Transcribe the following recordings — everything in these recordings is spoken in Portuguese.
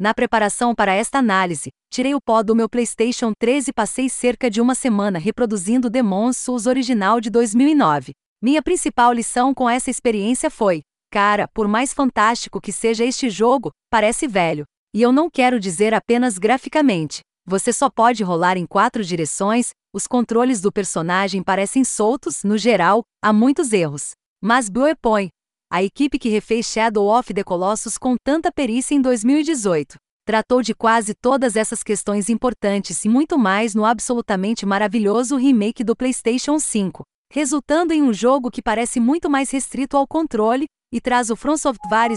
Na preparação para esta análise, tirei o pó do meu PlayStation 3 e passei cerca de uma semana reproduzindo Demon's Souls original de 2009. Minha principal lição com essa experiência foi: cara, por mais fantástico que seja este jogo, parece velho. E eu não quero dizer apenas graficamente. Você só pode rolar em quatro direções, os controles do personagem parecem soltos, no geral, há muitos erros. Mas Bluepoint, a equipe que refez Shadow of the Colossus com tanta perícia em 2018, tratou de quase todas essas questões importantes e muito mais no absolutamente maravilhoso remake do PlayStation 5, resultando em um jogo que parece muito mais restrito ao controle e traz o From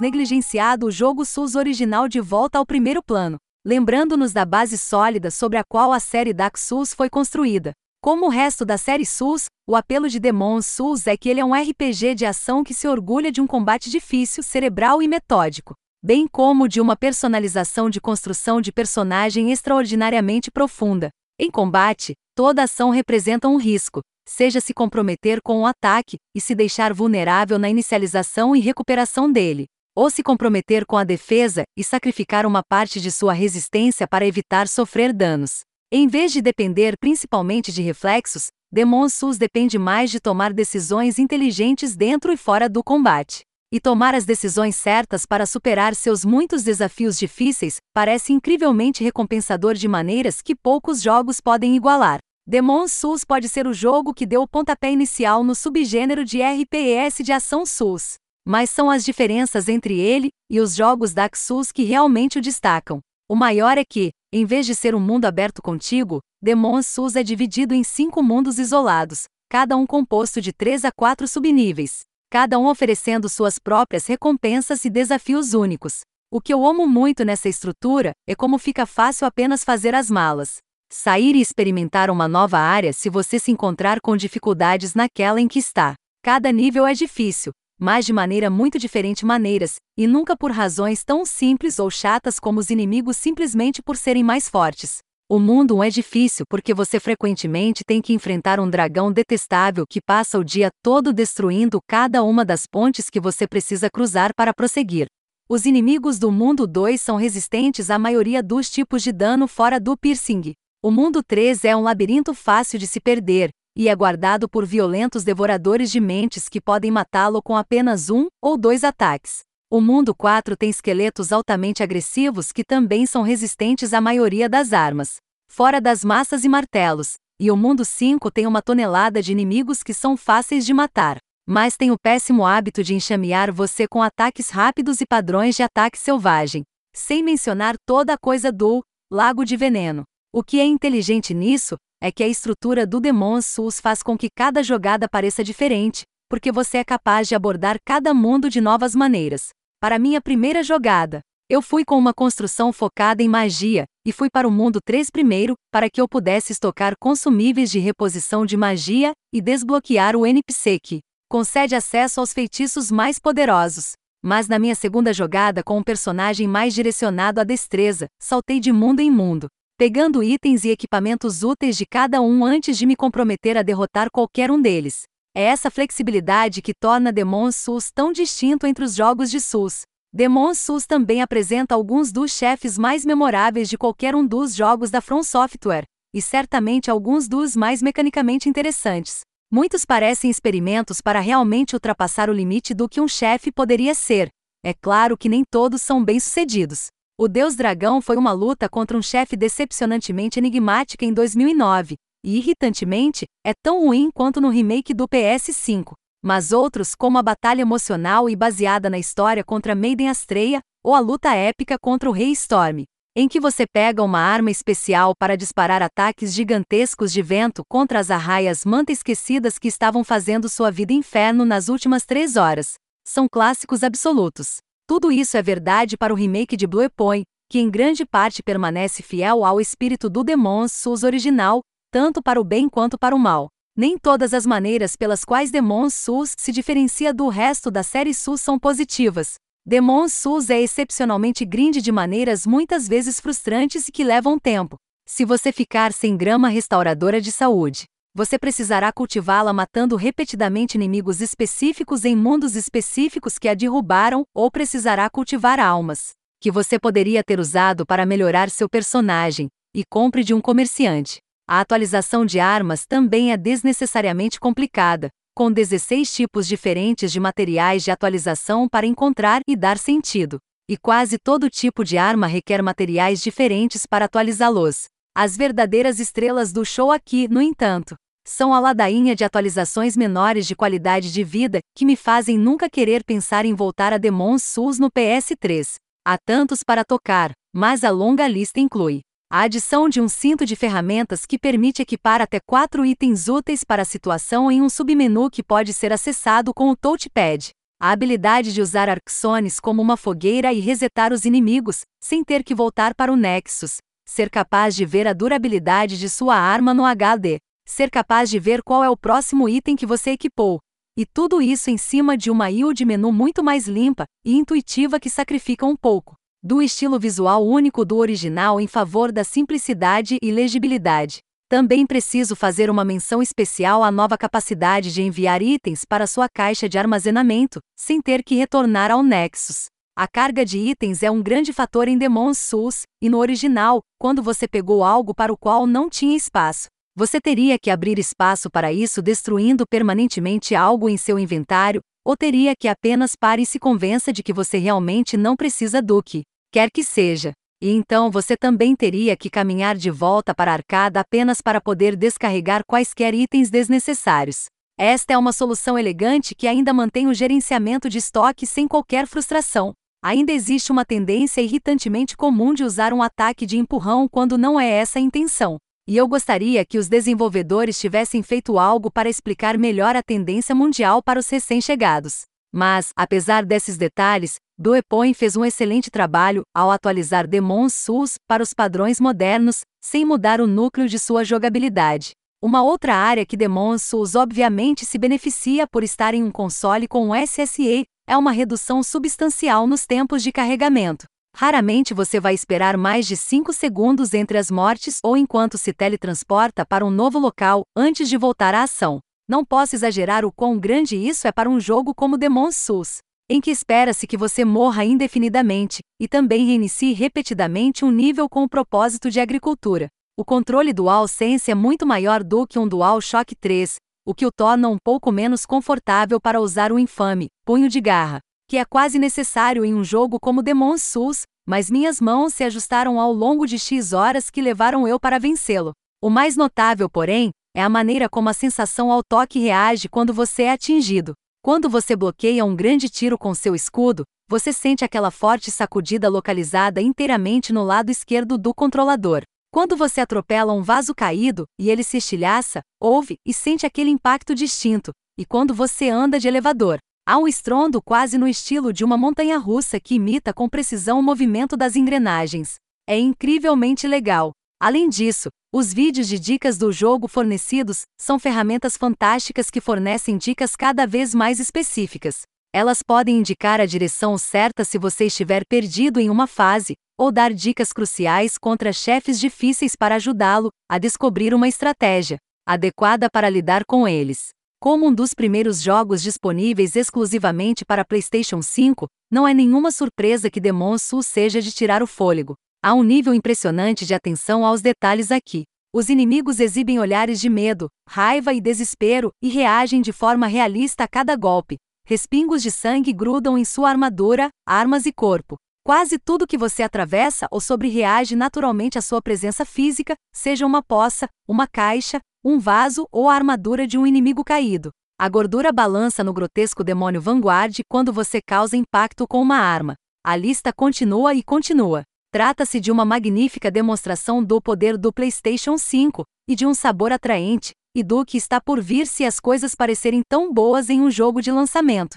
negligenciado o jogo SUS original de volta ao primeiro plano, lembrando-nos da base sólida sobre a qual a série Dark Souls foi construída. Como o resto da série Souls, o apelo de Demon's Souls é que ele é um RPG de ação que se orgulha de um combate difícil, cerebral e metódico, bem como de uma personalização de construção de personagem extraordinariamente profunda. Em combate, toda ação representa um risco, seja se comprometer com um ataque e se deixar vulnerável na inicialização e recuperação dele, ou se comprometer com a defesa e sacrificar uma parte de sua resistência para evitar sofrer danos. Em vez de depender principalmente de reflexos, Demon Souls depende mais de tomar decisões inteligentes dentro e fora do combate. E tomar as decisões certas para superar seus muitos desafios difíceis parece incrivelmente recompensador de maneiras que poucos jogos podem igualar. Demon Souls pode ser o jogo que deu o pontapé inicial no subgênero de RPS de ação Souls. Mas são as diferenças entre ele e os jogos Dark Souls que realmente o destacam. O maior é que, em vez de ser um mundo aberto contigo, Demon's Souls é dividido em cinco mundos isolados, cada um composto de três a quatro subníveis, cada um oferecendo suas próprias recompensas e desafios únicos. O que eu amo muito nessa estrutura é como fica fácil apenas fazer as malas. Sair e experimentar uma nova área se você se encontrar com dificuldades naquela em que está. Cada nível é difícil, mas de maneira muito diferente maneiras, e nunca por razões tão simples ou chatas como os inimigos simplesmente por serem mais fortes. O mundo é difícil porque você frequentemente tem que enfrentar um dragão detestável que passa o dia todo destruindo cada uma das pontes que você precisa cruzar para prosseguir. Os inimigos do mundo 2 são resistentes à maioria dos tipos de dano fora do piercing. O mundo 3 é um labirinto fácil de se perder, e é guardado por violentos devoradores de mentes que podem matá-lo com apenas um ou dois ataques. O mundo 4 tem esqueletos altamente agressivos que também são resistentes à maioria das armas, fora das massas e martelos, e o mundo 5 tem uma tonelada de inimigos que são fáceis de matar, mas tem o péssimo hábito de enxamear você com ataques rápidos e padrões de ataque selvagem, sem mencionar toda a coisa do Lago de Veneno. O que é inteligente nisso é que a estrutura do Demon's Souls faz com que cada jogada pareça diferente, porque você é capaz de abordar cada mundo de novas maneiras. Para minha primeira jogada, eu fui com uma construção focada em magia, e fui para o mundo 3 primeiro, para que eu pudesse estocar consumíveis de reposição de magia e desbloquear o NPC que concede acesso aos feitiços mais poderosos. Mas na minha segunda jogada com um personagem mais direcionado à destreza, saltei de mundo em mundo, pegando itens e equipamentos úteis de cada um antes de me comprometer a derrotar qualquer um deles. É essa flexibilidade que torna Demon's Souls tão distinto entre os jogos de Souls. Demon's Souls também apresenta alguns dos chefes mais memoráveis de qualquer um dos jogos da From Software, e certamente alguns dos mais mecanicamente interessantes. Muitos parecem experimentos para realmente ultrapassar o limite do que um chefe poderia ser. É claro que nem todos são bem-sucedidos. O Deus Dragão foi uma luta contra um chefe decepcionantemente enigmática em 2009, e irritantemente, é tão ruim quanto no remake do PS5. Mas outros, como a batalha emocional e baseada na história contra Maiden Astreia, ou a luta épica contra o Rei Storm, em que você pega uma arma especial para disparar ataques gigantescos de vento contra as arraias manta esquecidas que estavam fazendo sua vida inferno nas últimas três horas. São clássicos absolutos. Tudo isso é verdade para o remake de Bluepoint, que em grande parte permanece fiel ao espírito do Demon's Souls original, tanto para o bem quanto para o mal. Nem todas as maneiras pelas quais Demon's Souls se diferencia do resto da série Souls são positivas. Demon's Souls é excepcionalmente grinde de maneiras muitas vezes frustrantes e que levam tempo. Se você ficar sem grama restauradora de saúde, você precisará cultivá-la matando repetidamente inimigos específicos em mundos específicos que a derrubaram, ou precisará cultivar almas que você poderia ter usado para melhorar seu personagem, e compre de um comerciante. A atualização de armas também é desnecessariamente complicada, com 16 tipos diferentes de materiais de atualização para encontrar e dar sentido. E quase todo tipo de arma requer materiais diferentes para atualizá-los. As verdadeiras estrelas do show aqui, no entanto, são a ladainha de atualizações menores de qualidade de vida que me fazem nunca querer pensar em voltar a Demon's Souls no PS3. Há tantos para tocar, mas a longa lista inclui a adição de um cinto de ferramentas que permite equipar até quatro itens úteis para a situação em um submenu que pode ser acessado com o touchpad. A habilidade de usar Arxones como uma fogueira e resetar os inimigos, sem ter que voltar para o Nexus. Ser capaz de ver a durabilidade de sua arma no HD. Ser capaz de ver qual é o próximo item que você equipou. E tudo isso em cima de uma IO de menu muito mais limpa e intuitiva que sacrifica um pouco do estilo visual único do original em favor da simplicidade e legibilidade. Também preciso fazer uma menção especial à nova capacidade de enviar itens para sua caixa de armazenamento, sem ter que retornar ao Nexus. A carga de itens é um grande fator em Demon's Souls, e no original, quando você pegou algo para o qual não tinha espaço, você teria que abrir espaço para isso destruindo permanentemente algo em seu inventário, ou teria que apenas pare e se convença de que você realmente não precisa do que quer que seja. E então você também teria que caminhar de volta para a arcada apenas para poder descarregar quaisquer itens desnecessários. Esta é uma solução elegante que ainda mantém o gerenciamento de estoque sem qualquer frustração. Ainda existe uma tendência irritantemente comum de usar um ataque de empurrão quando não é essa a intenção. E eu gostaria que os desenvolvedores tivessem feito algo para explicar melhor a tendência mundial para os recém-chegados. Mas, apesar desses detalhes, Duepoin fez um excelente trabalho ao atualizar Demon's Souls para os padrões modernos, sem mudar o núcleo de sua jogabilidade. Uma outra área que Demon's Souls obviamente se beneficia por estar em um console com SSE é uma redução substancial nos tempos de carregamento. Raramente você vai esperar mais de 5 segundos entre as mortes ou enquanto se teletransporta para um novo local antes de voltar à ação. Não posso exagerar o quão grande isso é para um jogo como Demon's Souls, em que espera-se que você morra indefinidamente, e também reinicie repetidamente um nível com o propósito de agricultura. O controle DualSense é muito maior do que um DualShock 3, o que o torna um pouco menos confortável para usar o infame punho de garra, que é quase necessário em um jogo como Demon's Souls, mas minhas mãos se ajustaram ao longo de X horas que levaram eu para vencê-lo. O mais notável, porém, é a maneira como a sensação ao toque reage quando você é atingido. Quando você bloqueia um grande tiro com seu escudo, você sente aquela forte sacudida localizada inteiramente no lado esquerdo do controlador. Quando você atropela um vaso caído e ele se estilhaça, ouve e sente aquele impacto distinto. E quando você anda de elevador, há um estrondo quase no estilo de uma montanha russa que imita com precisão o movimento das engrenagens. É incrivelmente legal. Além disso, os vídeos de dicas do jogo fornecidos são ferramentas fantásticas que fornecem dicas cada vez mais específicas. Elas podem indicar a direção certa se você estiver perdido em uma fase, ou dar dicas cruciais contra chefes difíceis para ajudá-lo a descobrir uma estratégia adequada para lidar com eles. Como um dos primeiros jogos disponíveis exclusivamente para PlayStation 5, não é nenhuma surpresa que Demon's Souls seja de tirar o fôlego. Há um nível impressionante de atenção aos detalhes aqui. Os inimigos exibem olhares de medo, raiva e desespero e reagem de forma realista a cada golpe. Respingos de sangue grudam em sua armadura, armas e corpo. Quase tudo que você atravessa ou sobre reage naturalmente à sua presença física, seja uma poça, uma caixa, um vaso ou a armadura de um inimigo caído. A gordura balança no grotesco demônio Vanguard quando você causa impacto com uma arma. A lista continua e continua. Trata-se de uma magnífica demonstração do poder do PlayStation 5 e de um sabor atraente, e do que está por vir se as coisas parecerem tão boas em um jogo de lançamento.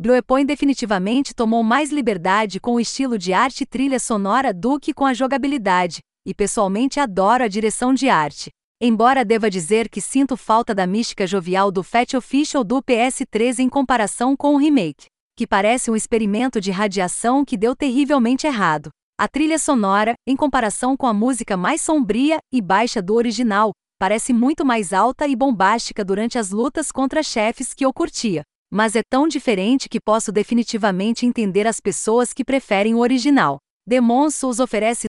Bluepoint definitivamente tomou mais liberdade com o estilo de arte e trilha sonora do que com a jogabilidade, e pessoalmente adoro a direção de arte. Embora deva dizer que sinto falta da mística jovial do Fat Official do PS3 em comparação com o remake, que parece um experimento de radiação que deu terrivelmente errado. A trilha sonora, em comparação com a música mais sombria e baixa do original, parece muito mais alta e bombástica durante as lutas contra chefes que eu curtia. Mas é tão diferente que posso definitivamente entender as pessoas que preferem o original. Demon Souls oferece